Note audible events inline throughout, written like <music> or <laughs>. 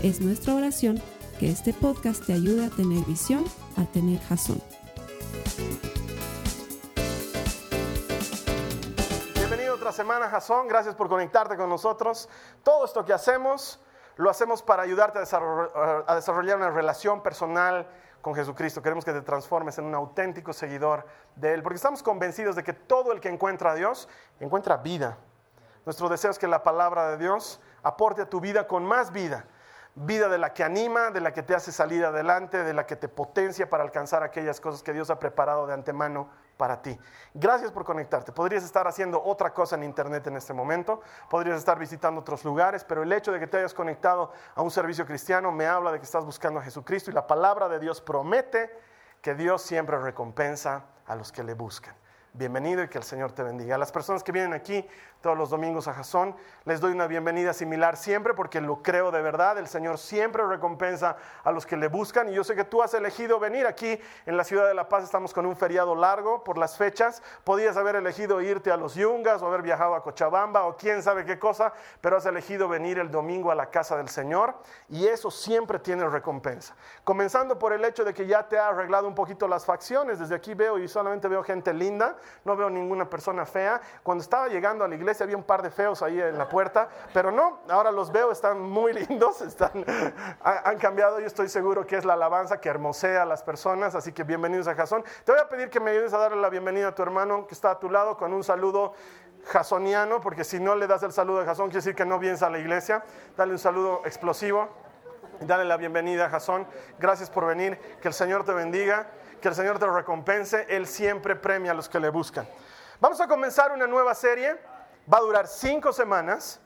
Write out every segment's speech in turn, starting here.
Es nuestra oración que este podcast te ayude a tener visión, a tener jazón. Bienvenido otra semana, Jason. Gracias por conectarte con nosotros. Todo esto que hacemos, lo hacemos para ayudarte a desarrollar una relación personal con Jesucristo. Queremos que te transformes en un auténtico seguidor de Él, porque estamos convencidos de que todo el que encuentra a Dios encuentra vida. Nuestro deseo es que la palabra de Dios aporte a tu vida con más vida vida de la que anima, de la que te hace salir adelante, de la que te potencia para alcanzar aquellas cosas que Dios ha preparado de antemano para ti. Gracias por conectarte. Podrías estar haciendo otra cosa en Internet en este momento, podrías estar visitando otros lugares, pero el hecho de que te hayas conectado a un servicio cristiano me habla de que estás buscando a Jesucristo y la palabra de Dios promete que Dios siempre recompensa a los que le buscan. Bienvenido y que el Señor te bendiga. A las personas que vienen aquí todos los domingos a Jasón. Les doy una bienvenida similar siempre porque lo creo de verdad. El Señor siempre recompensa a los que le buscan. Y yo sé que tú has elegido venir aquí en la ciudad de La Paz. Estamos con un feriado largo por las fechas. Podías haber elegido irte a los Yungas o haber viajado a Cochabamba o quién sabe qué cosa, pero has elegido venir el domingo a la casa del Señor. Y eso siempre tiene recompensa. Comenzando por el hecho de que ya te ha arreglado un poquito las facciones. Desde aquí veo y solamente veo gente linda. No veo ninguna persona fea. Cuando estaba llegando a la iglesia, había un par de feos ahí en la puerta, pero no, ahora los veo, están muy <laughs> lindos, están, han cambiado, yo estoy seguro que es la alabanza que hermosea a las personas, así que bienvenidos a Jasón. Te voy a pedir que me ayudes a darle la bienvenida a tu hermano que está a tu lado con un saludo jasoniano, porque si no le das el saludo de Jasón, quiere decir que no vienes a la iglesia. Dale un saludo explosivo. Dale la bienvenida a Jasón. Gracias por venir. Que el Señor te bendiga. Que el Señor te recompense. Él siempre premia a los que le buscan. Vamos a comenzar una nueva serie va a durar cinco semanas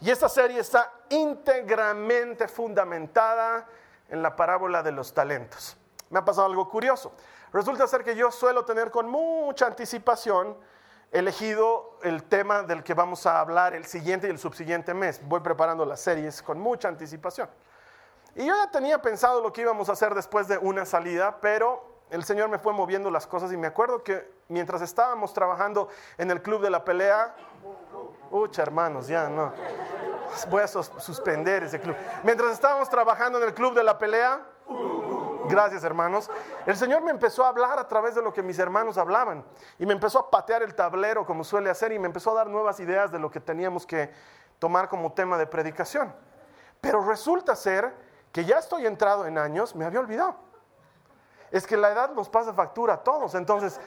y esta serie está íntegramente fundamentada en la parábola de los talentos. Me ha pasado algo curioso. Resulta ser que yo suelo tener con mucha anticipación elegido el tema del que vamos a hablar el siguiente y el subsiguiente mes. Voy preparando las series con mucha anticipación. Y yo ya tenía pensado lo que íbamos a hacer después de una salida, pero el Señor me fue moviendo las cosas y me acuerdo que mientras estábamos trabajando en el club de la pelea, ucha hermanos, ya no, voy a suspender ese club. Mientras estábamos trabajando en el club de la pelea, gracias hermanos, el Señor me empezó a hablar a través de lo que mis hermanos hablaban y me empezó a patear el tablero como suele hacer y me empezó a dar nuevas ideas de lo que teníamos que tomar como tema de predicación. Pero resulta ser que ya estoy entrado en años, me había olvidado es que la edad nos pasa factura a todos. Entonces,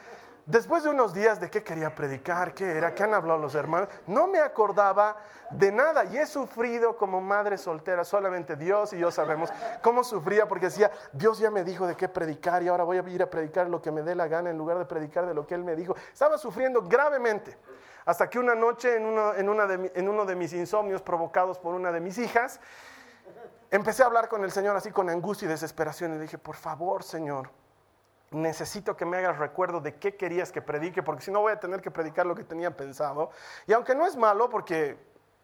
después de unos días de qué quería predicar, qué era, qué han hablado los hermanos, no me acordaba de nada y he sufrido como madre soltera, solamente Dios y yo sabemos cómo sufría porque decía, Dios ya me dijo de qué predicar y ahora voy a ir a predicar lo que me dé la gana en lugar de predicar de lo que Él me dijo. Estaba sufriendo gravemente. Hasta que una noche en uno, en uno de mis insomnios provocados por una de mis hijas, empecé a hablar con el Señor así con angustia y desesperación y dije, por favor, Señor, necesito que me hagas recuerdo de qué querías que predique, porque si no voy a tener que predicar lo que tenía pensado. Y aunque no es malo, porque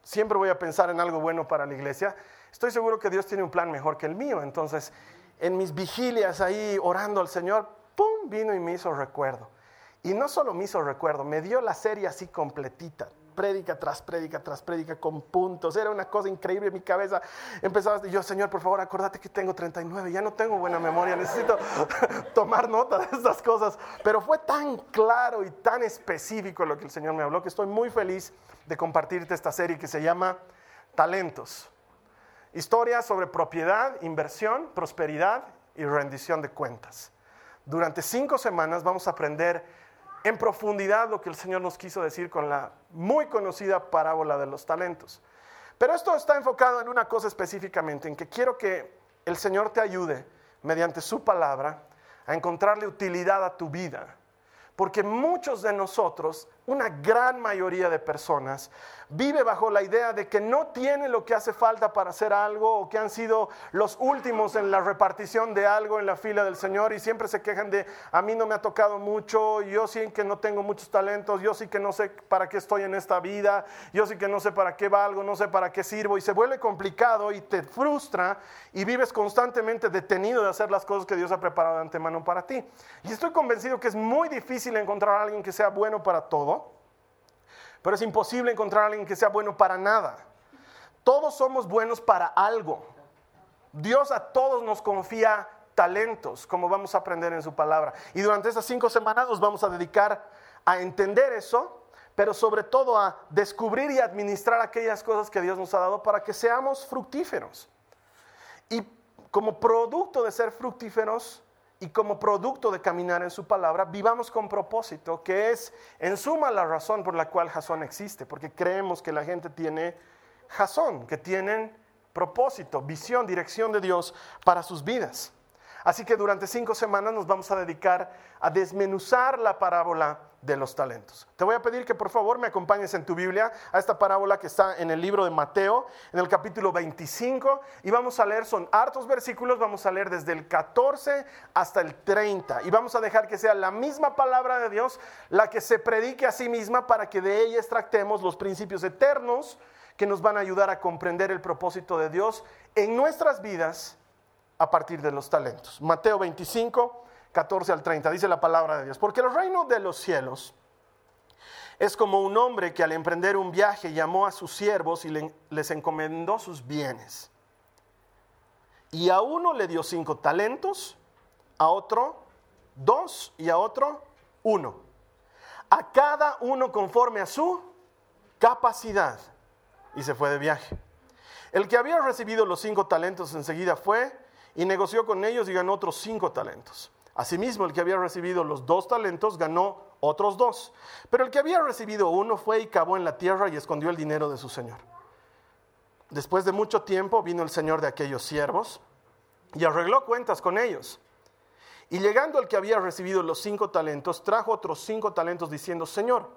siempre voy a pensar en algo bueno para la iglesia, estoy seguro que Dios tiene un plan mejor que el mío. Entonces, en mis vigilias ahí orando al Señor, ¡pum! vino y me hizo recuerdo. Y no solo me hizo recuerdo, me dio la serie así completita, prédica tras prédica tras prédica con puntos. Era una cosa increíble en mi cabeza. Empezaba yo, Señor, por favor, acuérdate que tengo 39, ya no tengo buena memoria, necesito <laughs> tomar nota de estas cosas. Pero fue tan claro y tan específico lo que el Señor me habló que estoy muy feliz de compartirte esta serie que se llama Talentos. Historias sobre propiedad, inversión, prosperidad y rendición de cuentas. Durante cinco semanas vamos a aprender en profundidad lo que el Señor nos quiso decir con la muy conocida parábola de los talentos. Pero esto está enfocado en una cosa específicamente, en que quiero que el Señor te ayude mediante su palabra a encontrarle utilidad a tu vida. Porque muchos de nosotros, una gran mayoría de personas, vive bajo la idea de que no tiene lo que hace falta para hacer algo o que han sido los últimos en la repartición de algo en la fila del Señor y siempre se quejan de a mí no me ha tocado mucho, yo sí que no tengo muchos talentos, yo sí que no sé para qué estoy en esta vida, yo sí que no sé para qué valgo, no sé para qué sirvo y se vuelve complicado y te frustra y vives constantemente detenido de hacer las cosas que Dios ha preparado de antemano para ti. Y estoy convencido que es muy difícil encontrar a alguien que sea bueno para todo pero es imposible encontrar a alguien que sea bueno para nada. Todos somos buenos para algo. Dios a todos nos confía talentos, como vamos a aprender en su palabra. Y durante estas cinco semanas nos vamos a dedicar a entender eso, pero sobre todo a descubrir y administrar aquellas cosas que Dios nos ha dado para que seamos fructíferos. Y como producto de ser fructíferos, y como producto de caminar en su palabra, vivamos con propósito, que es en suma la razón por la cual Jasón existe, porque creemos que la gente tiene Jasón, que tienen propósito, visión, dirección de Dios para sus vidas. Así que durante cinco semanas nos vamos a dedicar a desmenuzar la parábola de los talentos. Te voy a pedir que por favor me acompañes en tu Biblia a esta parábola que está en el libro de Mateo, en el capítulo 25, y vamos a leer, son hartos versículos, vamos a leer desde el 14 hasta el 30, y vamos a dejar que sea la misma palabra de Dios la que se predique a sí misma para que de ella extractemos los principios eternos que nos van a ayudar a comprender el propósito de Dios en nuestras vidas a partir de los talentos. Mateo 25, 14 al 30, dice la palabra de Dios. Porque el reino de los cielos es como un hombre que al emprender un viaje llamó a sus siervos y les encomendó sus bienes. Y a uno le dio cinco talentos, a otro dos y a otro uno. A cada uno conforme a su capacidad. Y se fue de viaje. El que había recibido los cinco talentos enseguida fue y negoció con ellos y ganó otros cinco talentos. Asimismo, el que había recibido los dos talentos ganó otros dos. Pero el que había recibido uno fue y cavó en la tierra y escondió el dinero de su señor. Después de mucho tiempo vino el señor de aquellos siervos y arregló cuentas con ellos. Y llegando al que había recibido los cinco talentos, trajo otros cinco talentos diciendo, Señor,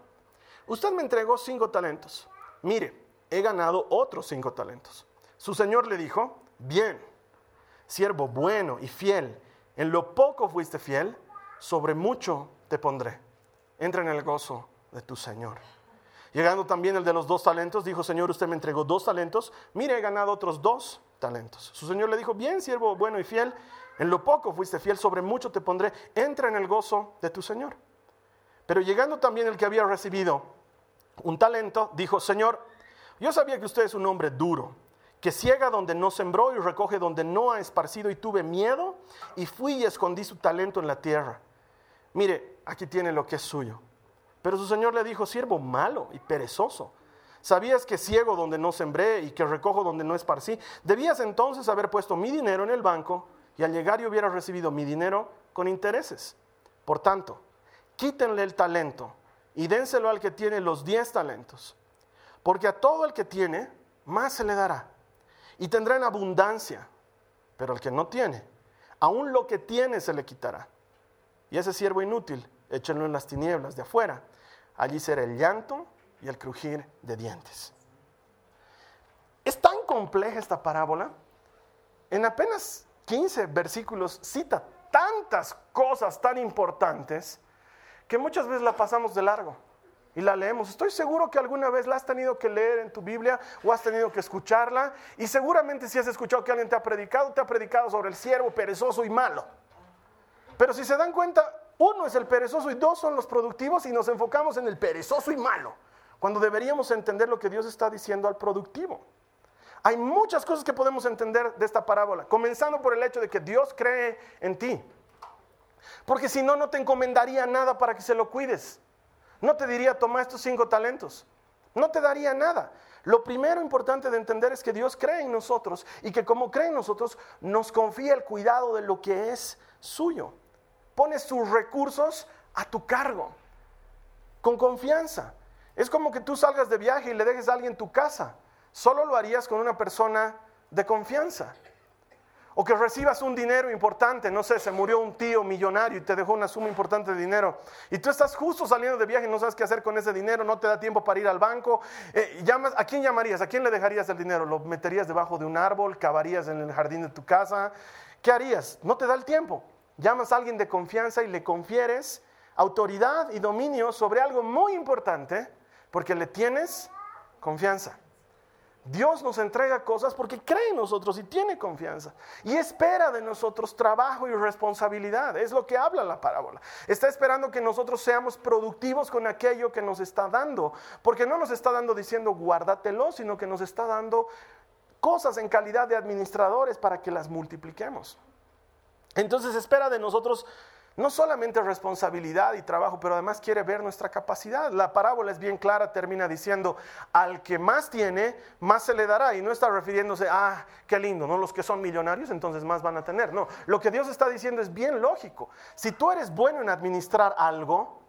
usted me entregó cinco talentos. Mire, he ganado otros cinco talentos. Su señor le dijo, bien siervo bueno y fiel, en lo poco fuiste fiel, sobre mucho te pondré. Entra en el gozo de tu Señor. Llegando también el de los dos talentos, dijo, Señor, usted me entregó dos talentos, mire, he ganado otros dos talentos. Su Señor le dijo, bien, siervo bueno y fiel, en lo poco fuiste fiel, sobre mucho te pondré, entra en el gozo de tu Señor. Pero llegando también el que había recibido un talento, dijo, Señor, yo sabía que usted es un hombre duro que ciega donde no sembró y recoge donde no ha esparcido y tuve miedo y fui y escondí su talento en la tierra. Mire, aquí tiene lo que es suyo. Pero su señor le dijo, siervo malo y perezoso. ¿Sabías que ciego donde no sembré y que recojo donde no esparcí? Debías entonces haber puesto mi dinero en el banco y al llegar yo hubiera recibido mi dinero con intereses. Por tanto, quítenle el talento y dénselo al que tiene los diez talentos. Porque a todo el que tiene, más se le dará y tendrá en abundancia, pero al que no tiene, aún lo que tiene se le quitará. Y ese siervo inútil, échenlo en las tinieblas de afuera. Allí será el llanto y el crujir de dientes. Es tan compleja esta parábola. En apenas 15 versículos cita tantas cosas tan importantes que muchas veces la pasamos de largo y la leemos. Estoy seguro que alguna vez la has tenido que leer en tu Biblia o has tenido que escucharla y seguramente si has escuchado que alguien te ha predicado, te ha predicado sobre el siervo perezoso y malo. Pero si se dan cuenta, uno es el perezoso y dos son los productivos y nos enfocamos en el perezoso y malo, cuando deberíamos entender lo que Dios está diciendo al productivo. Hay muchas cosas que podemos entender de esta parábola, comenzando por el hecho de que Dios cree en ti. Porque si no, no te encomendaría nada para que se lo cuides. No te diría, toma estos cinco talentos. No te daría nada. Lo primero importante de entender es que Dios cree en nosotros y que como cree en nosotros nos confía el cuidado de lo que es suyo. Pone sus recursos a tu cargo, con confianza. Es como que tú salgas de viaje y le dejes a alguien tu casa. Solo lo harías con una persona de confianza. O que recibas un dinero importante, no sé, se murió un tío millonario y te dejó una suma importante de dinero. Y tú estás justo saliendo de viaje y no sabes qué hacer con ese dinero, no te da tiempo para ir al banco. Eh, llamas, ¿A quién llamarías? ¿A quién le dejarías el dinero? ¿Lo meterías debajo de un árbol? ¿Cavarías en el jardín de tu casa? ¿Qué harías? No te da el tiempo. Llamas a alguien de confianza y le confieres autoridad y dominio sobre algo muy importante porque le tienes confianza. Dios nos entrega cosas porque cree en nosotros y tiene confianza. Y espera de nosotros trabajo y responsabilidad. Es lo que habla la parábola. Está esperando que nosotros seamos productivos con aquello que nos está dando. Porque no nos está dando diciendo guárdatelo, sino que nos está dando cosas en calidad de administradores para que las multipliquemos. Entonces espera de nosotros no solamente responsabilidad y trabajo, pero además quiere ver nuestra capacidad. La parábola es bien clara, termina diciendo, al que más tiene, más se le dará. Y no está refiriéndose, ah, qué lindo, ¿no? Los que son millonarios, entonces más van a tener. No, lo que Dios está diciendo es bien lógico. Si tú eres bueno en administrar algo,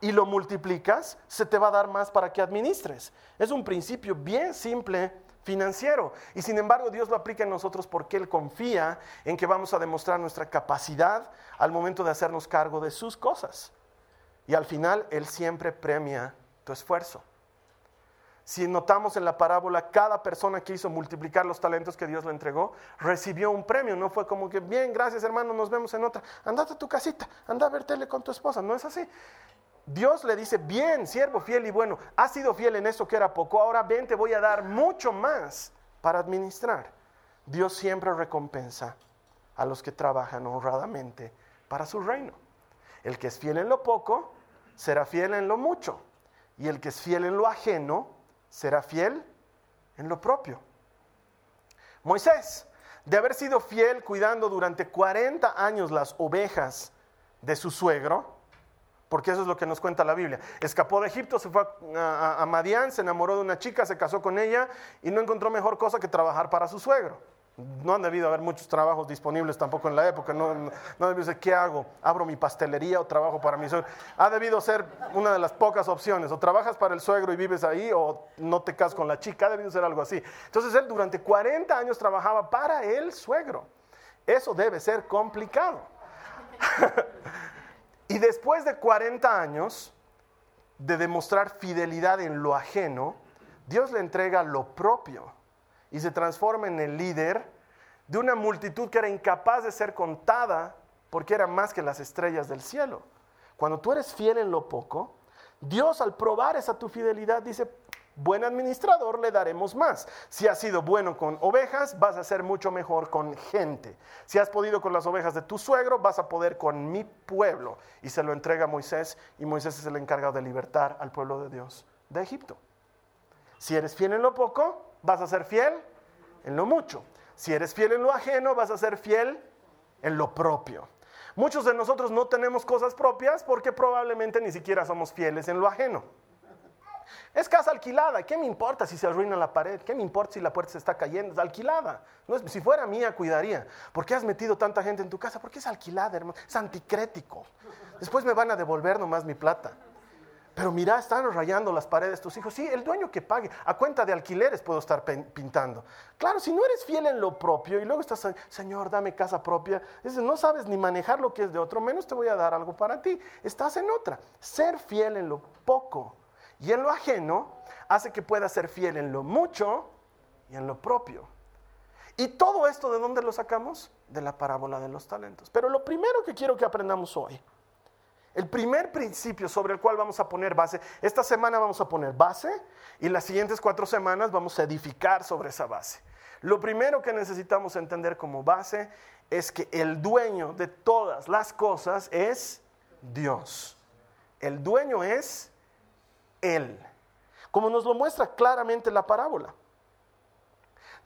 y lo multiplicas, se te va a dar más para que administres. Es un principio bien simple financiero. Y sin embargo Dios lo aplica en nosotros porque Él confía en que vamos a demostrar nuestra capacidad al momento de hacernos cargo de sus cosas. Y al final Él siempre premia tu esfuerzo. Si notamos en la parábola, cada persona que hizo multiplicar los talentos que Dios le entregó, recibió un premio. No fue como que, bien, gracias hermano, nos vemos en otra. Andate a tu casita, anda a ver tele con tu esposa. No es así. Dios le dice, bien, siervo fiel y bueno, has sido fiel en eso que era poco, ahora ven, te voy a dar mucho más para administrar. Dios siempre recompensa a los que trabajan honradamente para su reino. El que es fiel en lo poco, será fiel en lo mucho. Y el que es fiel en lo ajeno, será fiel en lo propio. Moisés, de haber sido fiel cuidando durante 40 años las ovejas de su suegro, porque eso es lo que nos cuenta la Biblia. Escapó de Egipto, se fue a, Madián, se enamoró de una chica, se casó con ella y no encontró mejor cosa que trabajar para su suegro. No han debido haber muchos trabajos disponibles tampoco en la época. No, no debido ser, ¿qué hago? ¿Abro mi pastelería o trabajo para mi suegro? Ha debido ser una de las pocas opciones. O trabajas para el suegro y vives ahí o no te casas con la chica. Ha debido ser algo así. Entonces él durante 40 años trabajaba para el suegro. Eso debe ser complicado. <laughs> Y después de 40 años de demostrar fidelidad en lo ajeno, Dios le entrega lo propio y se transforma en el líder de una multitud que era incapaz de ser contada porque era más que las estrellas del cielo. Cuando tú eres fiel en lo poco, Dios al probar esa tu fidelidad dice, buen administrador le daremos más. Si has sido bueno con ovejas, vas a ser mucho mejor con gente. Si has podido con las ovejas de tu suegro, vas a poder con mi pueblo. Y se lo entrega a Moisés y Moisés es el encargado de libertar al pueblo de Dios de Egipto. Si eres fiel en lo poco, vas a ser fiel en lo mucho. Si eres fiel en lo ajeno, vas a ser fiel en lo propio. Muchos de nosotros no tenemos cosas propias porque probablemente ni siquiera somos fieles en lo ajeno. Es casa alquilada. ¿Qué me importa si se arruina la pared? ¿Qué me importa si la puerta se está cayendo? Es alquilada. No es, si fuera mía, cuidaría. ¿Por qué has metido tanta gente en tu casa? Porque es alquilada, hermano. Es anticrético. Después me van a devolver nomás mi plata. Pero mira, están rayando las paredes tus hijos. Sí, el dueño que pague. A cuenta de alquileres puedo estar pintando. Claro, si no eres fiel en lo propio y luego estás, Señor, dame casa propia. Dices, no sabes ni manejar lo que es de otro, menos te voy a dar algo para ti. Estás en otra. Ser fiel en lo poco y en lo ajeno hace que pueda ser fiel en lo mucho y en lo propio. Y todo esto, ¿de dónde lo sacamos? De la parábola de los talentos. Pero lo primero que quiero que aprendamos hoy, el primer principio sobre el cual vamos a poner base, esta semana vamos a poner base y las siguientes cuatro semanas vamos a edificar sobre esa base. Lo primero que necesitamos entender como base es que el dueño de todas las cosas es Dios. El dueño es él, como nos lo muestra claramente la parábola.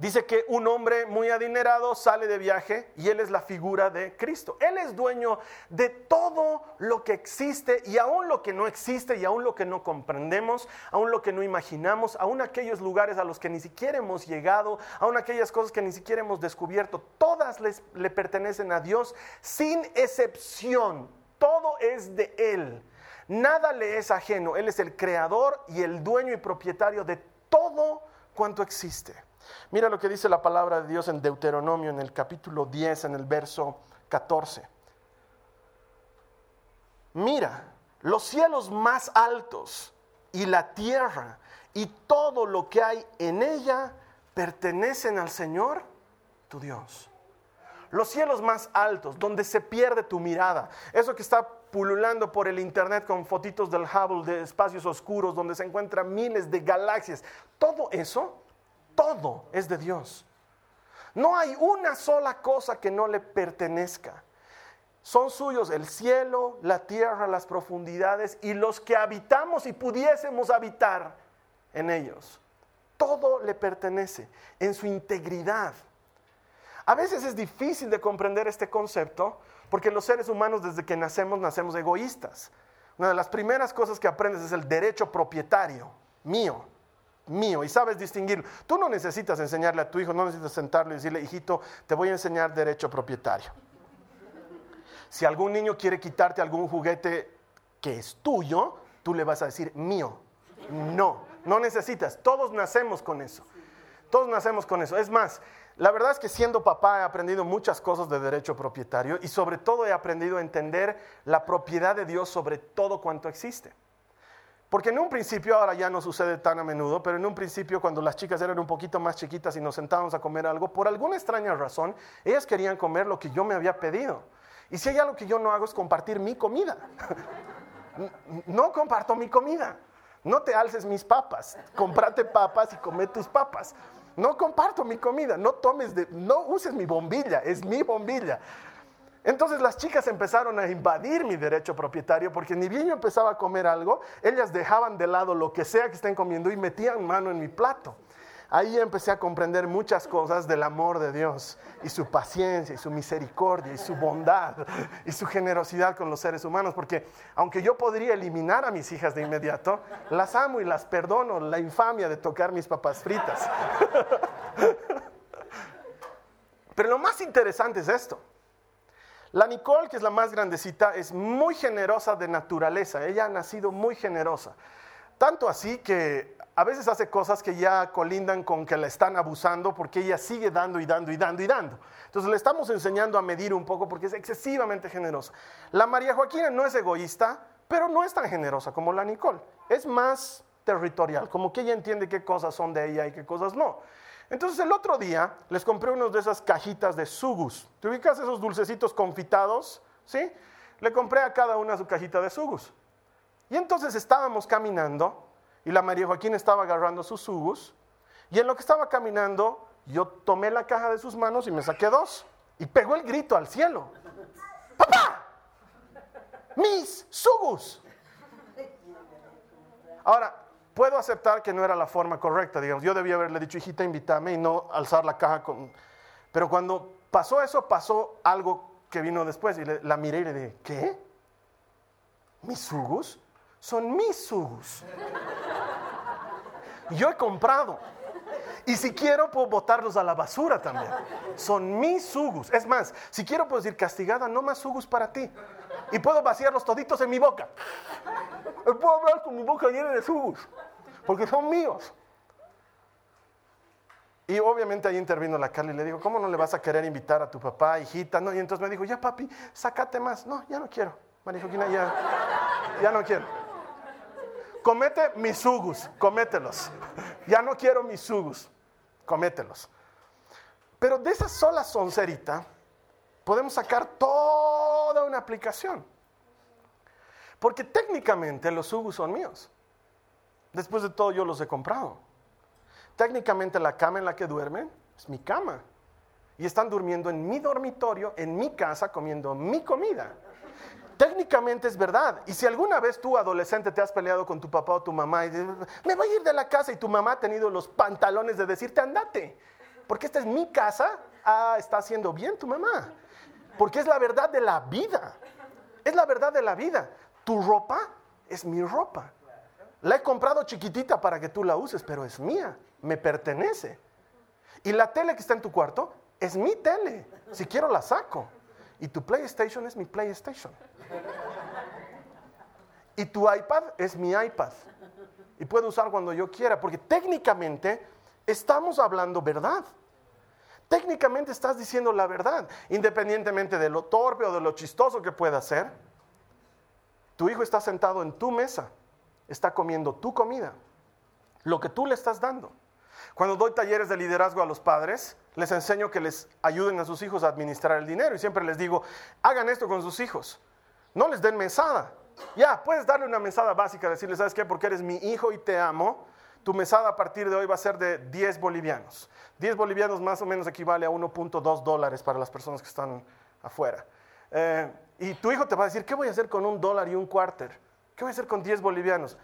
Dice que un hombre muy adinerado sale de viaje y él es la figura de Cristo. Él es dueño de todo lo que existe y aún lo que no existe y aún lo que no comprendemos, aún lo que no imaginamos, aún aquellos lugares a los que ni siquiera hemos llegado, aún aquellas cosas que ni siquiera hemos descubierto. Todas le pertenecen a Dios sin excepción. Todo es de Él. Nada le es ajeno. Él es el creador y el dueño y propietario de todo cuanto existe. Mira lo que dice la palabra de Dios en Deuteronomio, en el capítulo 10, en el verso 14. Mira, los cielos más altos y la tierra y todo lo que hay en ella pertenecen al Señor, tu Dios. Los cielos más altos, donde se pierde tu mirada. Eso que está pululando por el internet con fotitos del Hubble de espacios oscuros, donde se encuentran miles de galaxias. Todo eso, todo es de Dios. No hay una sola cosa que no le pertenezca. Son suyos el cielo, la tierra, las profundidades y los que habitamos y pudiésemos habitar en ellos. Todo le pertenece en su integridad. A veces es difícil de comprender este concepto porque los seres humanos desde que nacemos nacemos egoístas. Una de las primeras cosas que aprendes es el derecho propietario, mío, mío, y sabes distinguirlo. Tú no necesitas enseñarle a tu hijo, no necesitas sentarlo y decirle, hijito, te voy a enseñar derecho propietario. Si algún niño quiere quitarte algún juguete que es tuyo, tú le vas a decir mío. No, no necesitas. Todos nacemos con eso. Todos nacemos con eso. Es más, la verdad es que siendo papá he aprendido muchas cosas de derecho propietario y sobre todo he aprendido a entender la propiedad de Dios sobre todo cuanto existe. Porque en un principio, ahora ya no sucede tan a menudo, pero en un principio cuando las chicas eran un poquito más chiquitas y nos sentábamos a comer algo, por alguna extraña razón, ellas querían comer lo que yo me había pedido. Y si hay algo que yo no hago es compartir mi comida. <laughs> No comparto mi comida. No te alces mis papas. Comprate papas y come tus papas. No comparto mi comida. No tomes de, no uses mi bombilla. Es mi bombilla. Entonces las chicas empezaron a invadir mi derecho propietario porque ni bien yo empezaba a comer algo, ellas dejaban de lado lo que sea que estén comiendo y metían mano en mi plato ahí empecé a comprender muchas cosas del amor de Dios y su paciencia y su misericordia y su bondad y su generosidad con los seres humanos, porque aunque yo podría eliminar a mis hijas de inmediato, las amo y las perdono la infamia de tocar mis papas fritas. <laughs> Pero lo más interesante es esto. La Nicole, que es la más grandecita, es muy generosa de naturaleza. Ella ha nacido muy generosa. Tanto así que a veces hace cosas que ya colindan con que la están abusando porque ella sigue dando y dando y dando y dando. Entonces le estamos enseñando a medir un poco porque es excesivamente generosa. La María Joaquina no es egoísta, pero no es tan generosa como la Nicole. Es más territorial, como que ella entiende qué cosas son de ella y qué cosas no. Entonces el otro día les compré unos de esas cajitas de sugus. ¿Te ubicas esos dulcecitos confitados? ¿Sí? Le compré a cada una su cajita de sugus. Y entonces estábamos caminando y la María Joaquín estaba agarrando sus sugus. Y en lo que estaba caminando, yo tomé la caja de sus manos y me saqué dos. Y pegó el grito al cielo. ¡Papá! ¡Mis sugus! Ahora, puedo aceptar que no era la forma correcta, digamos. Yo debía haberle dicho, hijita, invítame y no alzar la caja con... Pero cuando pasó eso, pasó algo que vino después. Y la miré y le dije, ¿qué? ¿Mis sugus? Son mis sugus. Yo he comprado. Y si quiero, puedo botarlos a la basura también. Son mis sugus. Es más, si quiero, puedo decir castigada, no más sugus para ti. Y puedo vaciarlos toditos en mi boca. puedo hablar con mi boca llena de sugus. Porque son míos. Y obviamente ahí intervino la Carla y le digo, ¿cómo no le vas a querer invitar a tu papá, hijita? No, y entonces me dijo, ya papi, sácate más. No, ya no quiero. María Joaquina, ya, ya no quiero comete mis sugus, comételos. Ya no quiero mis sugus, comételos. Pero de esa sola soncerita podemos sacar toda una aplicación. Porque técnicamente los sugus son míos. Después de todo yo los he comprado. Técnicamente la cama en la que duermen es mi cama. Y están durmiendo en mi dormitorio, en mi casa, comiendo mi comida. Técnicamente es verdad. Y si alguna vez tú, adolescente, te has peleado con tu papá o tu mamá y dices, me voy a ir de la casa y tu mamá ha tenido los pantalones de decirte, andate, porque esta es mi casa, ah, está haciendo bien tu mamá. Porque es la verdad de la vida. Es la verdad de la vida. Tu ropa es mi ropa. La he comprado chiquitita para que tú la uses, pero es mía, me pertenece. Y la tele que está en tu cuarto es mi tele. Si quiero la saco. Y tu PlayStation es mi PlayStation. Y tu iPad es mi iPad. Y puedo usar cuando yo quiera, porque técnicamente estamos hablando verdad. Técnicamente estás diciendo la verdad, independientemente de lo torpe o de lo chistoso que pueda ser. Tu hijo está sentado en tu mesa, está comiendo tu comida, lo que tú le estás dando. Cuando doy talleres de liderazgo a los padres, les enseño que les ayuden a sus hijos a administrar el dinero y siempre les digo, hagan esto con sus hijos, no les den mesada. Ya, puedes darle una mesada básica, decirle, ¿sabes qué? Porque eres mi hijo y te amo, tu mesada a partir de hoy va a ser de 10 bolivianos. 10 bolivianos más o menos equivale a 1.2 dólares para las personas que están afuera. Eh, y tu hijo te va a decir, ¿qué voy a hacer con un dólar y un cuarter? ¿Qué voy a hacer con 10 bolivianos?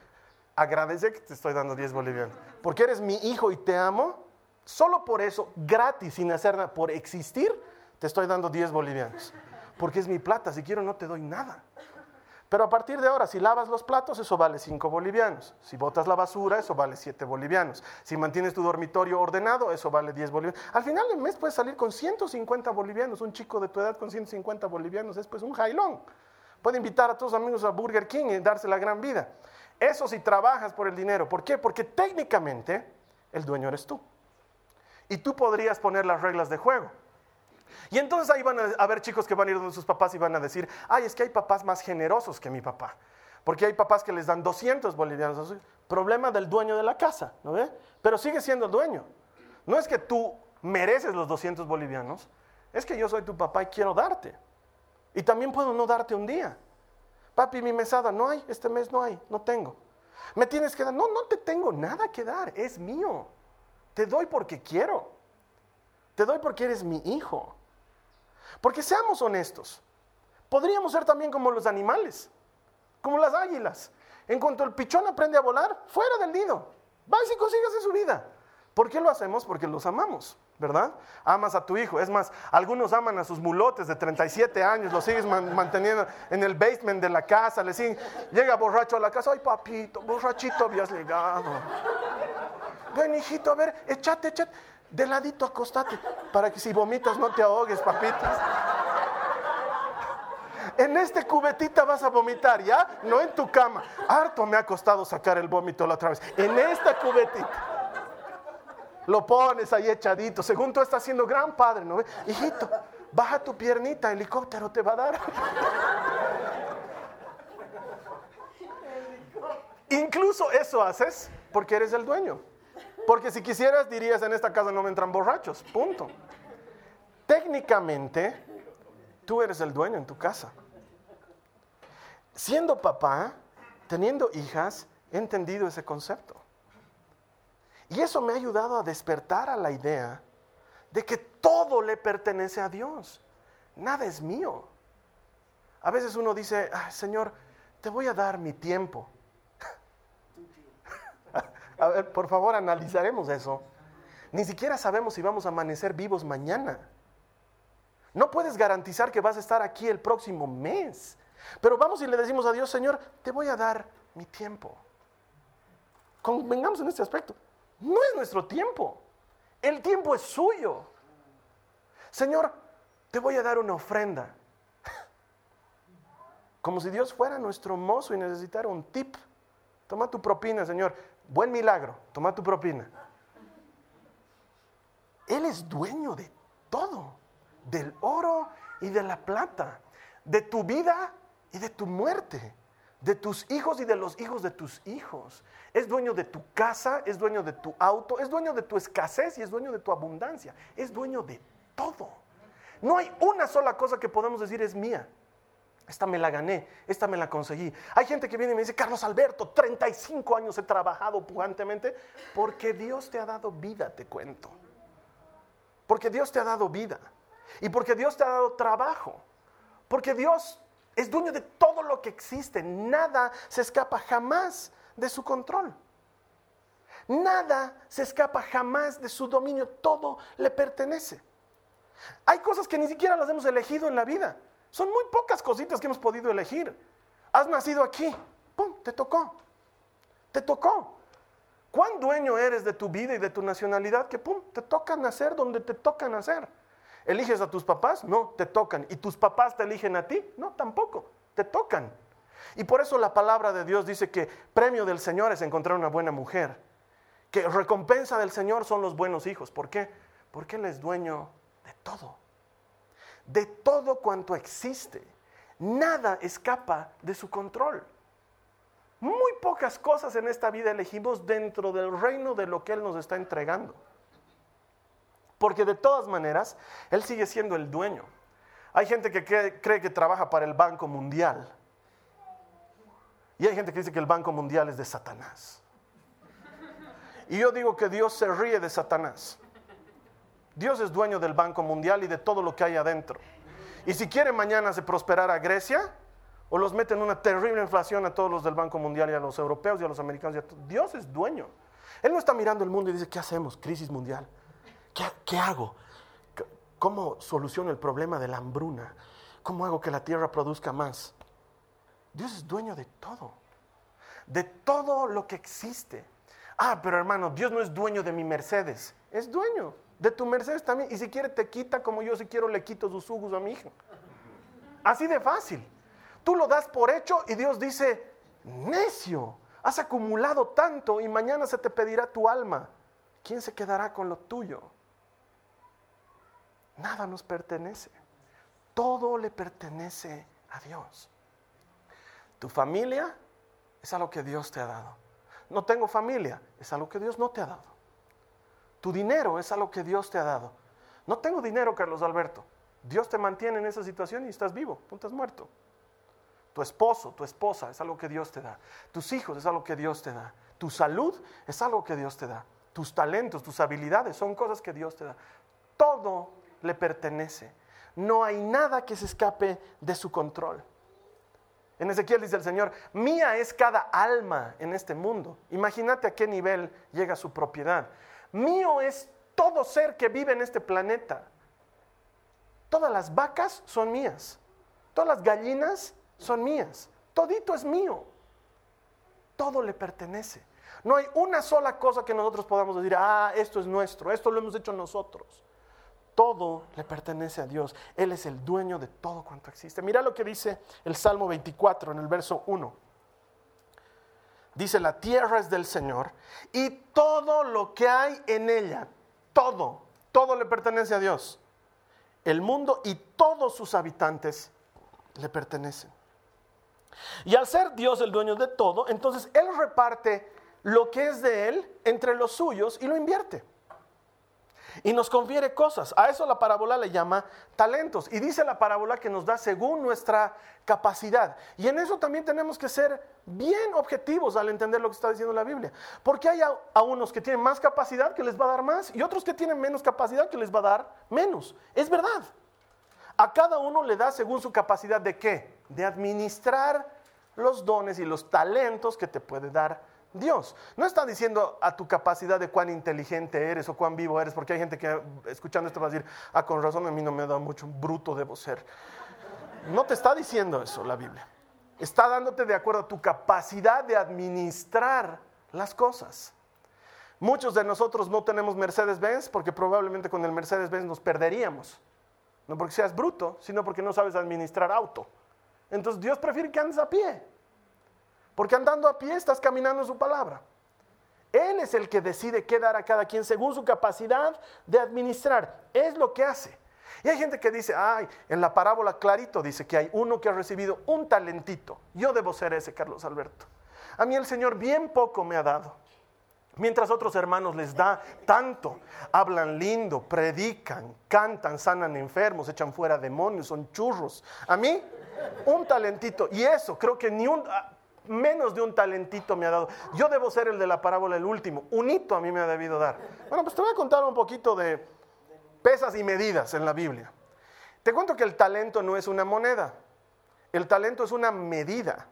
Agradece que te estoy dando 10 bolivianos. Porque eres mi hijo y te amo. Solo por eso, gratis, sin hacer nada, por existir, te estoy dando 10 bolivianos. Porque es mi plata, si quiero no te doy nada. Pero a partir de ahora, si lavas los platos, eso vale 5 bolivianos. Si botas la basura, eso vale 7 bolivianos. Si mantienes tu dormitorio ordenado, eso vale 10 bolivianos. Al final del mes puedes salir con 150 bolivianos. Un chico de tu edad con 150 bolivianos es pues un jailón. Puede invitar a sus amigos a Burger King y darse la gran vida. Eso si trabajas por el dinero. ¿Por qué? Porque técnicamente el dueño eres tú. Y tú podrías poner las reglas de juego. Y entonces ahí van a haber chicos que van a ir donde sus papás y van a decir, ay, es que hay papás más generosos que mi papá. Porque hay papás que les dan 200 bolivianos. Problema del dueño de la casa, ¿no ve? Pero sigue siendo el dueño. No es que tú mereces los 200 bolivianos, es que yo soy tu papá y quiero darte. Y también puedo no darte un día. Papi, mi mesada, no hay, este mes no hay, no tengo. Me tienes que dar, no, no te tengo nada que dar, es mío. Te doy porque quiero. Te doy porque eres mi hijo. Porque seamos honestos, podríamos ser también como los animales, como las águilas. En cuanto el pichón aprende a volar, fuera del nido. Va y consigues en su vida. ¿Por qué lo hacemos? Porque los amamos, ¿verdad? Amas a tu hijo. Es más, algunos aman a sus mulotes de 37 años, los sigues manteniendo en el basement de la casa, le siguen, llega borracho a la casa, ay papito, borrachito habías llegado. Ven hijito, a ver, échate, échate de ladito acostate, para que si vomitas no te ahogues, papitas. En este cubetita vas a vomitar, ¿ya? No en tu cama. Harto me ha costado sacar el vómito la otra vez. En esta cubetita. Lo pones ahí echadito. Según tú estás siendo gran padre, ¿no? Hijito, baja tu piernita, helicóptero te va a dar. Incluso eso haces porque eres el dueño. Porque si quisieras dirías en esta casa no me entran borrachos, punto. Técnicamente, tú eres el dueño en tu casa. Siendo papá, teniendo hijas, he entendido ese concepto. Y eso me ha ayudado a despertar a la idea de que todo le pertenece a Dios. Nada es mío. A veces uno dice, Señor, te voy a dar mi tiempo. A ver, por favor, analizaremos eso. Ni siquiera sabemos si vamos a amanecer vivos mañana. No puedes garantizar que vas a estar aquí el próximo mes. Pero vamos y le decimos a Dios, Señor, te voy a dar mi tiempo. Convengamos en este aspecto. No es nuestro tiempo. El tiempo es suyo. Señor, te voy a dar una ofrenda. <laughs> Como si Dios fuera nuestro mozo y necesitara un tip. Toma tu propina, Señor. Buen milagro, toma tu propina. Él es dueño de todo, del oro y de la plata, de tu vida y de tu muerte, de tus hijos y de los hijos de tus hijos. Es dueño de tu casa, es dueño de tu auto, es dueño de tu escasez y es dueño de tu abundancia. Es dueño de todo. No hay una sola cosa que podamos decir es mía. Esta me la gané, esta me la conseguí. Hay gente que viene y me dice, Carlos Alberto, 35 años he trabajado pujantemente porque Dios te ha dado vida, te cuento. Porque Dios te ha dado vida. Y porque Dios te ha dado trabajo. Porque Dios es dueño de todo lo que existe. Nada se escapa jamás de su control. Nada se escapa jamás de su dominio. Todo le pertenece. Hay cosas que ni siquiera las hemos elegido en la vida. Son muy pocas cositas que hemos podido elegir. Has nacido aquí, ¡pum! Te tocó. Te tocó. ¿Cuán dueño eres de tu vida y de tu nacionalidad que, ¡pum! Te toca nacer donde te toca nacer. ¿Eliges a tus papás? No, te tocan. ¿Y tus papás te eligen a ti? No, tampoco. Te tocan. Y por eso la palabra de Dios dice que premio del Señor es encontrar una buena mujer que recompensa del Señor son los buenos hijos. ¿Por qué? Porque Él es dueño de todo. De todo cuanto existe. Nada escapa de su control. Muy pocas cosas en esta vida elegimos dentro del reino de lo que Él nos está entregando. Porque de todas maneras, Él sigue siendo el dueño. Hay gente que cree, que trabaja para el Banco Mundial. Y hay gente que dice que el Banco Mundial es de Satanás. Y yo digo que Dios se ríe de Satanás. Dios es dueño del Banco Mundial y de todo lo que hay adentro. Y si quiere mañana se prosperar a Grecia, o los mete en una terrible inflación a todos los del Banco Mundial y a los europeos y a los americanos. Dios es dueño. Él no está mirando el mundo y dice, ¿qué hacemos? Crisis mundial. ¿Qué, hago? ¿Cómo soluciono el problema de la hambruna? ¿Cómo hago que la tierra produzca más? Dios es dueño de todo. De todo lo que existe. Ah, pero hermano, Dios no es dueño de mi Mercedes. Es dueño de tu Mercedes también. Y si quiere te quita como yo si quiero le quito sus jugos a mi hijo. Así de fácil. Tú lo das por hecho y Dios dice, necio, has acumulado tanto y mañana se te pedirá tu alma. ¿Quién se quedará con lo tuyo? Nada nos pertenece. Todo le pertenece a Dios. Tu familia es algo que Dios te ha dado. No tengo familia, es algo que Dios no te ha dado. Tu dinero es algo que Dios te ha dado. No tengo dinero, Carlos Alberto. Dios te mantiene en esa situación y estás vivo, no estás muerto. Tu esposo, tu esposa es algo que Dios te da. Tus hijos es algo que Dios te da. Tu salud es algo que Dios te da. Tus talentos, tus habilidades son cosas que Dios te da. Todo le pertenece. No hay nada que se escape de su control. En Ezequiel dice el Señor, mía es cada alma en este mundo. Imagínate a qué nivel llega su propiedad. Mío es todo ser que vive en este planeta. Todas las vacas son mías. Todas las gallinas son mías. Todito es mío. Todo le pertenece. No hay una sola cosa que nosotros podamos decir, ah, esto es nuestro, esto lo hemos hecho nosotros. Todo le pertenece a Dios. Él es el dueño de todo cuanto existe. Mira lo que dice el Salmo 24 en el verso 1. Dice, la tierra es del Señor y todo lo que hay en ella, todo, todo le pertenece a Dios. El mundo y todos sus habitantes le pertenecen. Y al ser Dios el dueño de todo, entonces Él reparte lo que es de Él entre los suyos y lo invierte. Y nos confiere cosas. A eso la parábola le llama talentos. Y dice la parábola que nos da según nuestra capacidad. Y en eso también tenemos que ser bien objetivos al entender lo que está diciendo la Biblia. Porque hay a, unos que tienen más capacidad que les va a dar más y otros que tienen menos capacidad que les va a dar menos. Es verdad. A cada uno le da según su capacidad de qué? De administrar los dones y los talentos que te puede dar Dios. No está diciendo a tu capacidad de cuán inteligente eres o cuán vivo eres, porque hay gente que escuchando esto va a decir, ah, con razón a mí no me da mucho, bruto debo ser. No te está diciendo eso la Biblia. Está dándote de acuerdo a tu capacidad de administrar las cosas. Muchos de nosotros no tenemos Mercedes-Benz porque probablemente con el Mercedes-Benz nos perderíamos. No porque seas bruto, sino porque no sabes administrar auto. Entonces Dios prefiere que andes a pie. Porque andando a pie estás caminando su palabra. Él es el que decide qué dar a cada quien según su capacidad de administrar. Es lo que hace. Y hay gente que dice, ay, en la parábola clarito dice que hay uno que ha recibido un talentito. Yo debo ser ese, Carlos Alberto. A mí el Señor bien poco me ha dado. Mientras otros hermanos les da tanto, hablan lindo, predican, cantan, sanan enfermos, echan fuera demonios, son churros. A mí, un talentito. Y eso, creo que ni un, menos de un talentito me ha dado. Yo debo ser el de la parábola, el último. Un hito a mí me ha debido dar. Bueno, pues te voy a contar un poquito de pesas y medidas en la Biblia. Te cuento que el talento no es una moneda. El talento es una medida.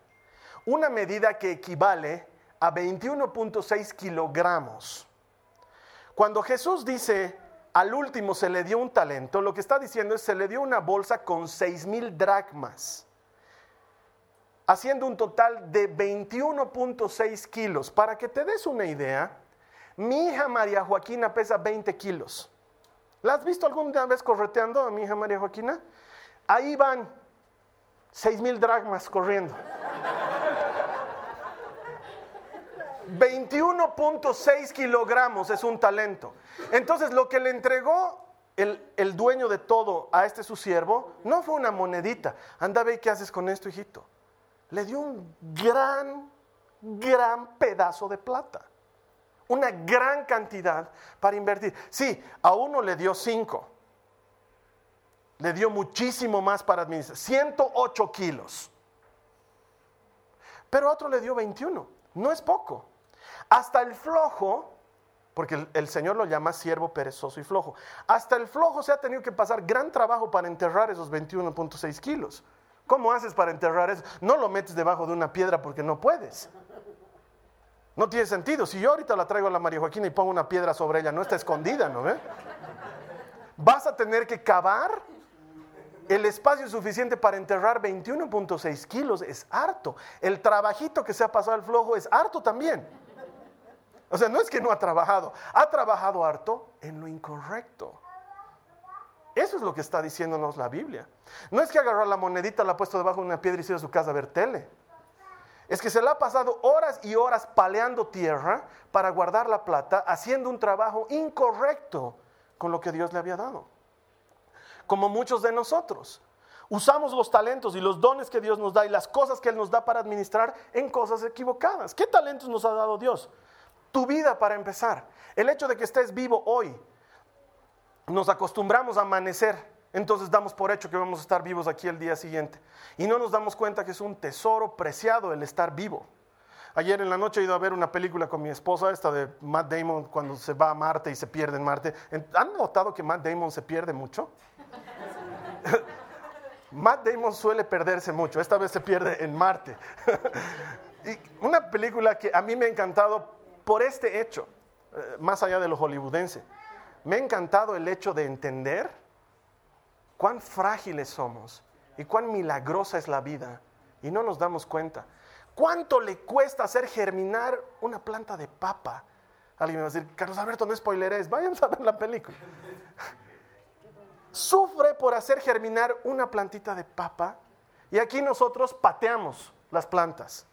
Una medida que equivale a 21.6 kilogramos. Cuando Jesús dice, al último se le dio un talento, lo que está diciendo es, se le dio una bolsa con 6 mil dracmas, haciendo un total de 21.6 kilos. Para que te des una idea, mi hija María Joaquina pesa 20 kilos. ¿La has visto alguna vez correteando a mi hija María Joaquina? Ahí van 6 mil dracmas corriendo. 21.6 kilogramos es un talento. Entonces lo que le entregó el, el, dueño de todo a este su siervo no fue una monedita. Anda, ve qué haces con esto, hijito. Le dio un gran, gran pedazo de plata. Una gran cantidad para invertir. Sí, a uno le dio cinco. Le dio muchísimo más para administrar. 108 kilos. Pero a otro le dio 21. No es poco. Hasta el flojo, porque el, Señor lo llama siervo perezoso y flojo, hasta el flojo se ha tenido que pasar gran trabajo para enterrar esos 21.6 kilos. ¿Cómo haces para enterrar eso? No lo metes debajo de una piedra porque no puedes. No tiene sentido. Si yo ahorita la traigo a la María Joaquina y pongo una piedra sobre ella, no está escondida, ¿no ve? Vas a tener que cavar el espacio suficiente para enterrar 21.6 kilos. Es harto. El trabajito que se ha pasado al flojo es harto también. O sea, no es que no ha trabajado, ha trabajado harto en lo incorrecto. Eso es lo que está diciéndonos la Biblia. No es que agarró la monedita, la ha puesto debajo de una piedra y se a su casa a ver tele. Es que se le ha pasado horas y horas paleando tierra para guardar la plata, haciendo un trabajo incorrecto con lo que Dios le había dado. Como muchos de nosotros. Usamos los talentos y los dones que Dios nos da y las cosas que Él nos da para administrar en cosas equivocadas. ¿Qué talentos nos ha dado Dios? Tu vida para empezar. El hecho de que estés vivo hoy. Nos acostumbramos a amanecer, entonces damos por hecho que vamos a estar vivos aquí el día siguiente. Y no nos damos cuenta que es un tesoro preciado el estar vivo. Ayer en la noche he ido a ver una película con mi esposa, esta de Matt Damon, cuando se va a Marte y se pierde en Marte. ¿Han notado que Matt Damon se pierde mucho? <laughs> Matt Damon suele perderse mucho, esta vez se pierde en Marte. <laughs> y una película que a mí me ha encantado por este hecho, eh, más allá de lo hollywoodense. Me ha encantado el hecho de entender cuán frágiles somos y cuán milagrosa es la vida y no nos damos cuenta. ¿Cuánto le cuesta hacer germinar una planta de papa? Alguien me va a decir, Carlos Alberto, no spoileres, vayan a ver la película. Sufre por hacer germinar una plantita de papa y aquí nosotros pateamos las plantas.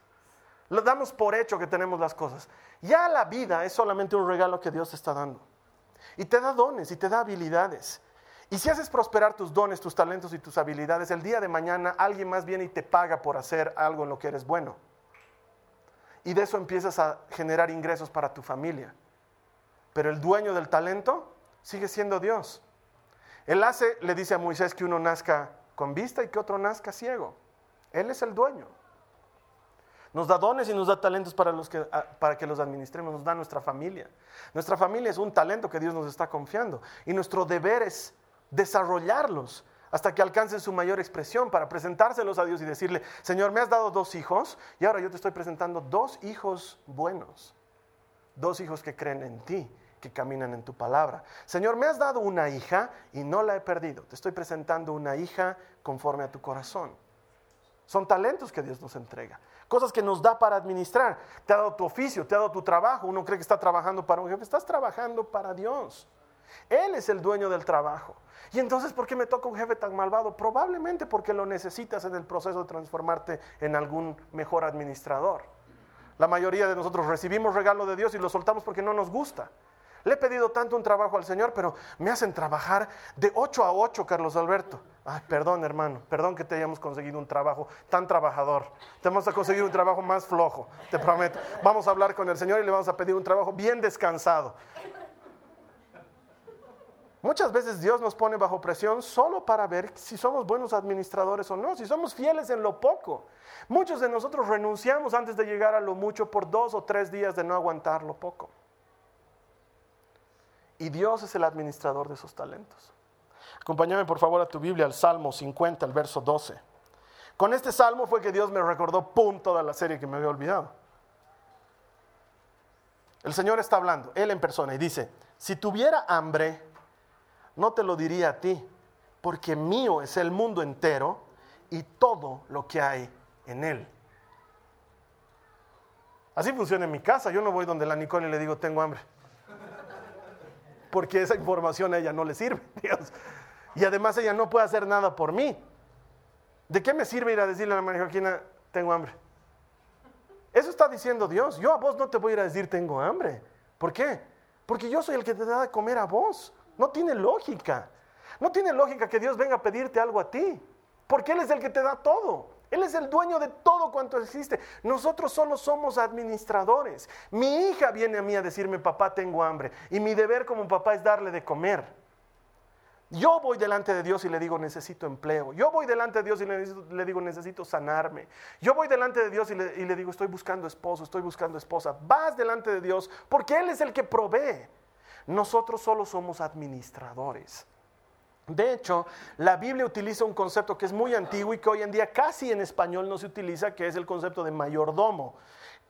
Le damos por hecho que tenemos las cosas. Ya la vida es solamente un regalo que Dios está dando. Y te da dones y te da habilidades. Y si haces prosperar tus dones, tus talentos y tus habilidades, el día de mañana alguien más viene y te paga por hacer algo en lo que eres bueno. Y de eso empiezas a generar ingresos para tu familia. Pero el dueño del talento sigue siendo Dios. Él hace, le dice a Moisés que uno nazca con vista y que otro nazca ciego. Él es el dueño. Nos da dones y nos da talentos para, los que, para que los administremos, nos da nuestra familia. Nuestra familia es un talento que Dios nos está confiando y nuestro deber es desarrollarlos hasta que alcancen su mayor expresión para presentárselos a Dios y decirle, Señor, me has dado dos hijos y ahora yo te estoy presentando dos hijos buenos, dos hijos que creen en ti, que caminan en tu palabra. Señor, me has dado una hija y no la he perdido. Te estoy presentando una hija conforme a tu corazón. Son talentos que Dios nos entrega cosas que nos da para administrar. Te ha dado tu oficio, te ha dado tu trabajo. Uno cree que está trabajando para un jefe, estás trabajando para Dios. Él es el dueño del trabajo. Y entonces, ¿por qué me toca un jefe tan malvado? Probablemente porque lo necesitas en el proceso de transformarte en algún mejor administrador. La mayoría de nosotros recibimos regalo de Dios y lo soltamos porque no nos gusta. Le he pedido tanto un trabajo al Señor, pero me hacen trabajar de 8 a 8, Carlos Alberto. Ay, perdón, hermano, perdón que te hayamos conseguido un trabajo tan trabajador. Te vamos a conseguir un trabajo más flojo, te prometo. Vamos a hablar con el Señor y le vamos a pedir un trabajo bien descansado. Muchas veces Dios nos pone bajo presión solo para ver si somos buenos administradores o no, si somos fieles en lo poco. Muchos de nosotros renunciamos antes de llegar a lo mucho por dos o tres días de no aguantar lo poco. Y Dios es el administrador de esos talentos. Acompáñame por favor a tu Biblia al Salmo 50, el verso 12. Con este salmo fue que Dios me recordó, pum, toda la serie que me había olvidado. El Señor está hablando, Él en persona, y dice, si tuviera hambre, no te lo diría a ti, porque mío es el mundo entero y todo lo que hay en él. Así funciona en mi casa. Yo no voy donde la Nicole y le digo, tengo hambre porque esa información a ella no le sirve. <laughs> Y además ella no puede hacer nada por mí. ¿De qué me sirve ir a decirle a la María Joaquina, tengo hambre? Eso está diciendo Dios. Yo a vos no te voy a ir a decir tengo hambre. ¿Por qué? Porque yo soy el que te da de comer a vos. No tiene lógica. No tiene lógica que Dios venga a pedirte algo a ti. Porque Él es el que te da todo. Él es el dueño de todo cuanto existe. Nosotros solo somos administradores. Mi hija viene a mí a decirme, papá, tengo hambre. Y mi deber como papá es darle de comer. Yo voy delante de Dios y le digo, necesito empleo. Yo voy delante de Dios y le, digo, necesito sanarme. Yo voy delante de Dios y le, y le digo, estoy buscando esposo, estoy buscando esposa. Vas delante de Dios porque Él es el que provee. Nosotros solo somos administradores. De hecho, la Biblia utiliza un concepto que es muy antiguo y que hoy en día casi en español no se utiliza, que es el concepto de mayordomo.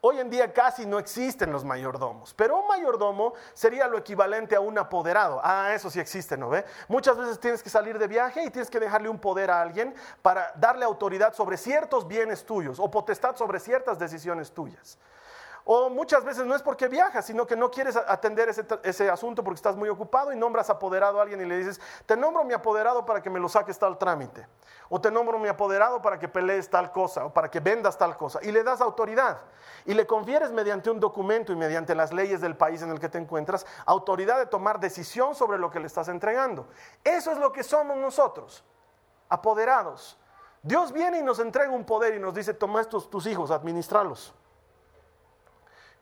Hoy en día casi no existen los mayordomos, pero un mayordomo sería lo equivalente a un apoderado. Ah, eso sí existe, ¿no ve? Muchas veces tienes que salir de viaje y tienes que dejarle un poder a alguien para darle autoridad sobre ciertos bienes tuyos o potestad sobre ciertas decisiones tuyas. O muchas veces no es porque viajas, sino que no quieres atender ese, asunto porque estás muy ocupado y nombras apoderado a alguien y le dices, te nombro mi apoderado para que me lo saques tal trámite. O te nombro mi apoderado para que pelees tal cosa o para que vendas tal cosa. Y le das autoridad. Y le confieres mediante un documento y mediante las leyes del país en el que te encuentras autoridad de tomar decisión sobre lo que le estás entregando. Eso es lo que somos nosotros, apoderados. Dios viene y nos entrega un poder y nos dice, toma estos tus hijos, administralos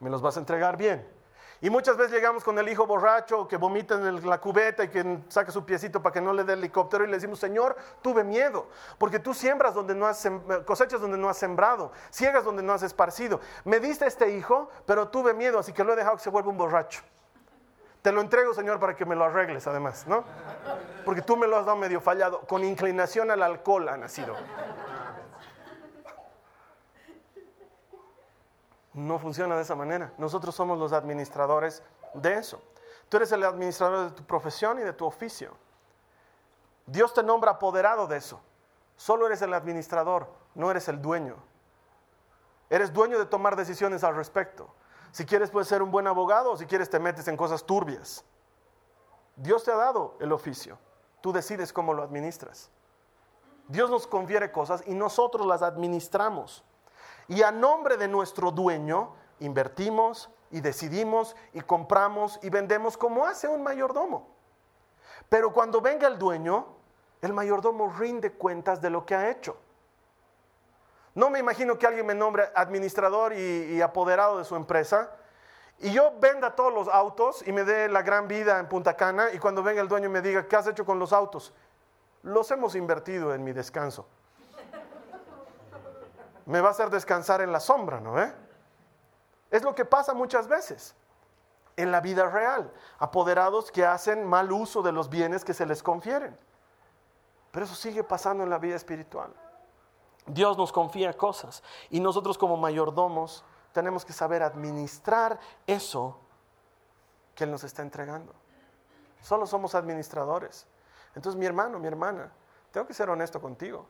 me los vas a entregar bien. Y muchas veces llegamos con el hijo borracho que vomita en la cubeta y que saca su piecito para que no le dé el helicóptero y le decimos, Señor, tuve miedo, porque tú siembras donde no has cosechas donde no has sembrado, ciegas donde no has esparcido. Me diste este hijo, pero tuve miedo, así que lo he dejado que se vuelva un borracho. Te lo entrego, Señor, para que me lo arregles además, ¿no? Porque tú me lo has dado medio fallado, con inclinación al alcohol ha nacido. No funciona de esa manera. Nosotros somos los administradores de eso. Tú eres el administrador de tu profesión y de tu oficio. Dios te nombra apoderado de eso. Solo eres el administrador, no eres el dueño. Eres dueño de tomar decisiones al respecto. Si quieres puedes ser un buen abogado o si quieres te metes en cosas turbias. Dios te ha dado el oficio. Tú decides cómo lo administras. Dios nos confiere cosas y nosotros las administramos. Y a nombre de nuestro dueño invertimos y decidimos y compramos y vendemos como hace un mayordomo. Pero cuando venga el dueño, el mayordomo rinde cuentas de lo que ha hecho. No me imagino que alguien me nombre administrador y, apoderado de su empresa y yo venda todos los autos y me dé la gran vida en Punta Cana y cuando venga el dueño me diga, ¿qué has hecho con los autos? Los hemos invertido en mi descanso me va a hacer descansar en la sombra, ¿no? Eh? Es lo que pasa muchas veces en la vida real. Apoderados que hacen mal uso de los bienes que se les confieren. Pero eso sigue pasando en la vida espiritual. Dios nos confía cosas y nosotros como mayordomos tenemos que saber administrar eso que Él nos está entregando. Solo somos administradores. Entonces mi hermano, mi hermana, tengo que ser honesto contigo.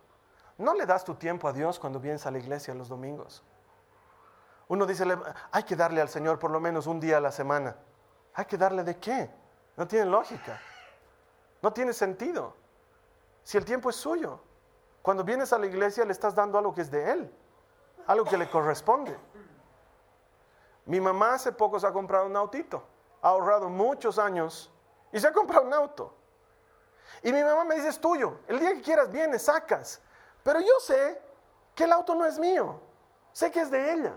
No le das tu tiempo a Dios cuando vienes a la iglesia los domingos. Uno dice, hay que darle al Señor por lo menos un día a la semana. ¿Hay que darle de qué? No tiene lógica. No tiene sentido. Si el tiempo es suyo. Cuando vienes a la iglesia le estás dando algo que es de Él. Algo que le corresponde. Mi mamá hace poco se ha comprado un autito. Ha ahorrado muchos años y se ha comprado un auto. Y mi mamá me dice, es tuyo. El día que quieras vienes, sacas. Pero yo sé que el auto no es mío. Sé que es de ella.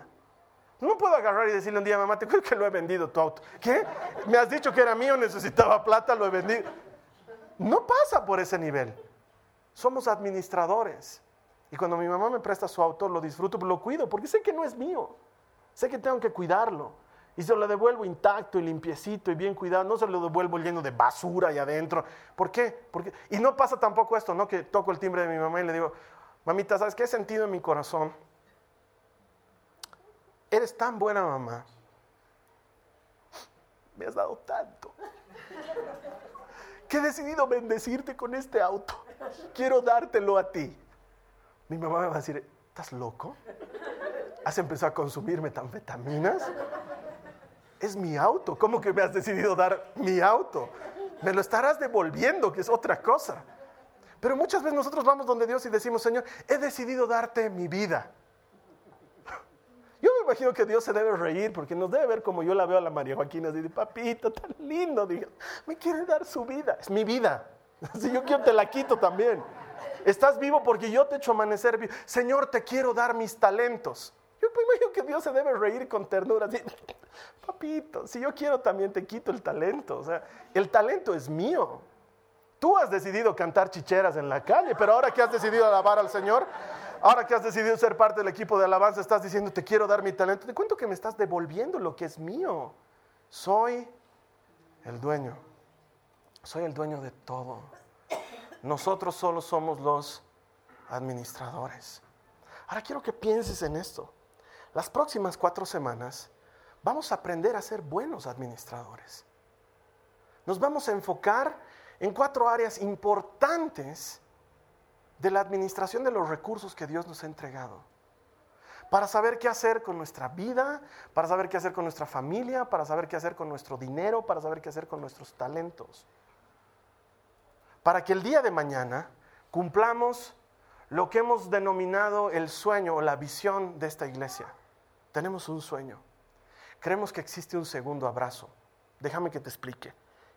No puedo agarrar y decirle un día, mamá, te creo que lo he vendido tu auto. ¿Qué? Me has dicho que era mío, necesitaba plata, lo he vendido. No pasa por ese nivel. Somos administradores. Y cuando mi mamá me presta su auto, lo disfruto, lo cuido, porque sé que no es mío. Sé que tengo que cuidarlo. Y se lo devuelvo intacto y limpiecito y bien cuidado. No se lo devuelvo lleno de basura ahí adentro. ¿Por qué? Porque, y no pasa tampoco esto, ¿no? Que toco el timbre de mi mamá y le digo, mamita, ¿sabes qué he sentido en mi corazón? Eres tan buena mamá. Me has dado tanto. Que he decidido bendecirte con este auto. Quiero dártelo a ti. Mi mamá me va a decir, ¿estás loco? ¿Has empezado a consumir metanfetaminas? Es mi auto. ¿Cómo que me has decidido dar mi auto? Me lo estarás devolviendo, que es otra cosa. Pero muchas veces nosotros vamos donde Dios y decimos, Señor, he decidido darte mi vida. Yo me imagino que Dios se debe reír porque nos debe ver como yo la veo a la María Joaquina, así de papito, tan lindo, digo, me quiere dar su vida, es mi vida. <laughs> Si yo quiero te la quito también. Estás vivo porque yo te he hecho amanecer vivo. Señor, te quiero dar mis talentos. Yo me imagino que Dios se debe reír con ternura. Así, Papito, si yo quiero también te quito el talento. O sea, el talento es mío. Tú has decidido cantar chicheras en la calle, pero ahora que has decidido alabar al Señor, ahora que has decidido ser parte del equipo de alabanza, estás diciendo, te quiero dar mi talento. Te cuento que me estás devolviendo lo que es mío. Soy el dueño. Soy el dueño de todo. Nosotros solo somos los administradores. Ahora quiero que pienses en esto. Las próximas cuatro semanas vamos a aprender a ser buenos administradores. Nos vamos a enfocar en cuatro áreas importantes de la administración de los recursos que Dios nos ha entregado. Para saber qué hacer con nuestra vida, para saber qué hacer con nuestra familia, para saber qué hacer con nuestro dinero, para saber qué hacer con nuestros talentos. Para que el día de mañana cumplamos lo que hemos denominado el sueño o la visión de esta iglesia. Tenemos un sueño. Creemos que existe un segundo abrazo. Déjame que te explique.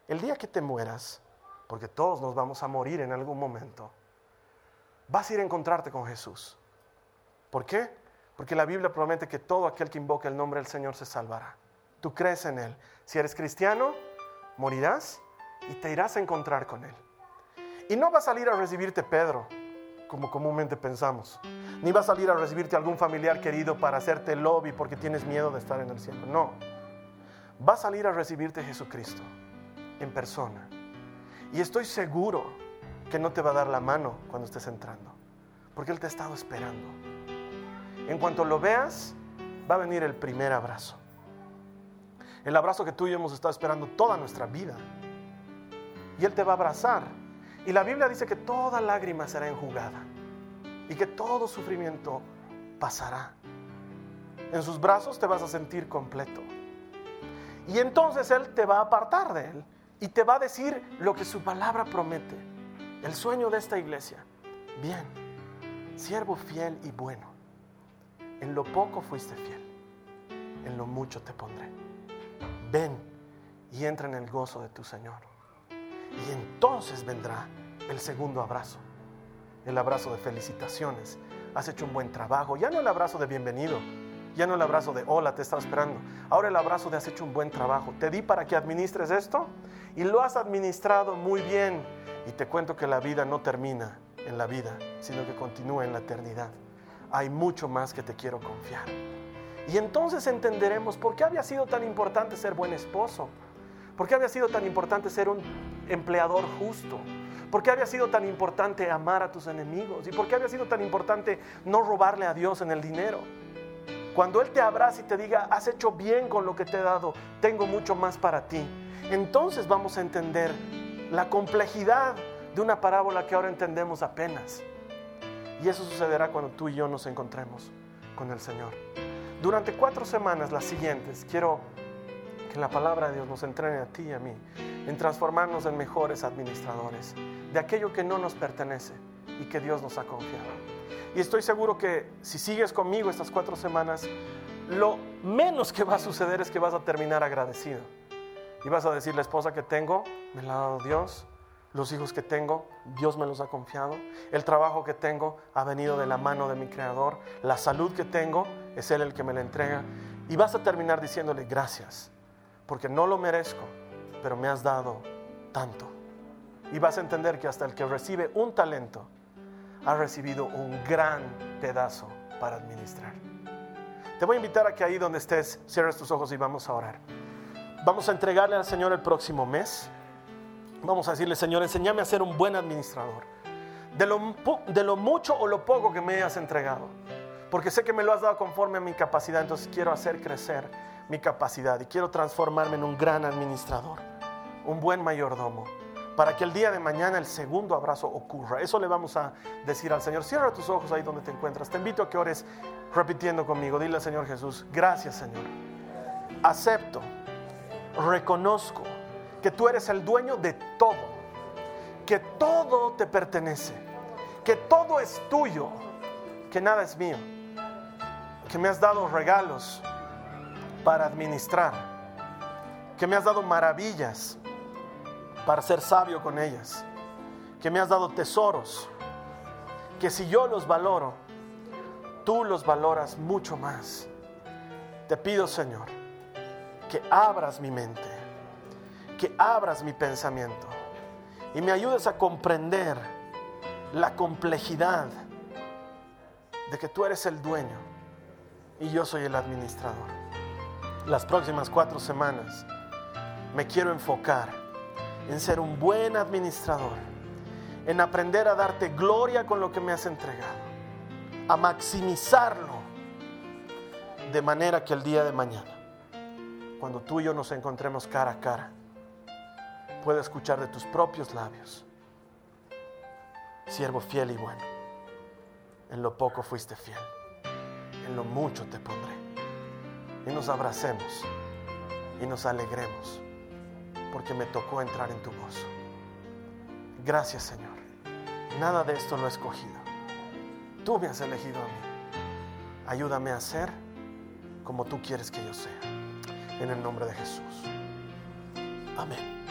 El día que te mueras, porque todos nos vamos a morir en algún momento, vas a ir a encontrarte con Jesús. ¿Por qué? Porque la Biblia promete que todo aquel que invoque el nombre del Señor se salvará. Tú crees en Él. Si eres cristiano, morirás y te irás a encontrar con Él. Y no va a salir a recibirte Pedro, como comúnmente pensamos. Ni va a salir a recibirte algún familiar querido para hacerte lobby porque tienes miedo de estar en el cielo. No. Va a salir a recibirte Jesucristo en persona. Y estoy seguro que no te va a dar la mano cuando estés entrando, porque Él te ha estado esperando. En cuanto lo veas, va a venir el primer abrazo. El abrazo que tú y yo hemos estado esperando toda nuestra vida. Y Él te va a abrazar. Y la Biblia dice que toda lágrima será enjugada y que todo sufrimiento pasará. En sus brazos te vas a sentir completo. Y entonces Él te va a apartar de Él y te va a decir lo que su palabra promete. El sueño de esta iglesia. Bien, siervo fiel y bueno. En lo poco fuiste fiel, en lo mucho te pondré. Ven y entra en el gozo de tu Señor. Y entonces vendrá el segundo abrazo, el abrazo de felicitaciones. Has hecho un buen trabajo. Ya no el abrazo de bienvenido, ya no el abrazo de hola, te estaba esperando. Ahora el abrazo de has hecho un buen trabajo. Te di para que administres esto y lo has administrado muy bien. Y te cuento que la vida no termina en la vida, sino que continúa en la eternidad. Hay mucho más que te quiero confiar. Y entonces entenderemos por qué había sido tan importante ser buen esposo, por qué había sido tan importante ser un empleador justo, por qué había sido tan importante amar a tus enemigos y por qué había sido tan importante no robarle a Dios en el dinero. Cuando Él te abraza y te diga, has hecho bien con lo que te he dado, tengo mucho más para ti, entonces vamos a entender la complejidad de una parábola que ahora entendemos apenas. Y eso sucederá cuando tú y yo nos encontremos con el Señor. Durante cuatro semanas, las siguientes, quiero que la palabra de Dios nos entrene a ti y a mí en transformarnos en mejores administradores de aquello que no nos pertenece y que Dios nos ha confiado. Y estoy seguro que si sigues conmigo estas cuatro semanas, lo menos que va a suceder es que vas a terminar agradecido. Y vas a decir, la esposa que tengo, me la ha dado Dios. Los hijos que tengo, Dios me los ha confiado. El trabajo que tengo ha venido de la mano de mi Creador. La salud que tengo es Él el que me la entrega. Y vas a terminar diciéndole gracias, porque no lo merezco, pero me has dado tanto. Y vas a entender que hasta el que recibe un talento ha recibido un gran pedazo para administrar. Te voy a invitar a que ahí donde estés, cierres tus ojos y vamos a orar. Vamos a entregarle al Señor el próximo mes. Vamos a decirle, Señor, enséñame a ser un buen administrador. De lo, de lo mucho o lo poco que me has entregado. Porque sé que me lo has dado conforme a mi capacidad, entonces quiero hacer crecer mi capacidad y quiero transformarme en un gran administrador, un buen mayordomo, para que el día de mañana el segundo abrazo ocurra. Eso le vamos a decir al Señor. Cierra tus ojos ahí donde te encuentras. Te invito a que ores repitiendo conmigo. Dile al Señor Jesús, gracias Señor. Acepto reconozco que tú eres el dueño de todo, que todo te pertenece, que todo es tuyo, que nada es mío. que me has dado regalos para administrar, que me has dado maravillas para ser sabio con ellas, que me has dado tesoros, que si yo los valoro, tú los valoras mucho más. Te pido, Señor, que abras mi mente, que abras mi pensamiento y me ayudes a comprender la complejidad de que tú eres el dueño y yo soy el administrador. Las próximas cuatro semanas me quiero enfocar en ser un buen administrador, en aprender a darte gloria con lo que me has entregado, a maximizarlo de manera que el día de mañana, cuando tú y yo nos encontremos cara a cara, pueda escuchar de tus propios labios, siervo fiel y bueno, en lo poco fuiste fiel en lo mucho te pondré. Y nos abracemos y nos alegremos porque me tocó entrar en tu gozo. Gracias Señor. Nada de esto lo he escogido. Tú me has elegido a mí. Ayúdame a ser como tú quieres que yo sea. En el nombre de Jesús. Amén.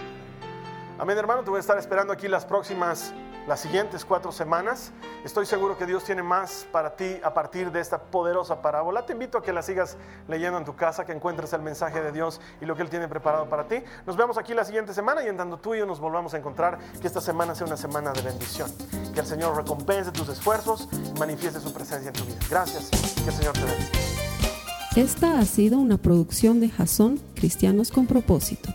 Amén hermano, te voy a estar esperando aquí las próximas las siguientes cuatro semanas. Estoy seguro que Dios tiene más para ti a partir de esta poderosa parábola. Te invito a que la sigas leyendo en tu casa, que encuentres el mensaje de Dios y lo que Él tiene preparado para ti. Nos vemos aquí la siguiente semana y en tanto tú y yo nos volvamos a encontrar, que esta semana sea una semana de bendición. Que el Señor recompense tus esfuerzos y manifieste su presencia en tu vida. Gracias. Que el Señor te bendiga. Esta ha sido una producción de Jason Cristianos con propósito.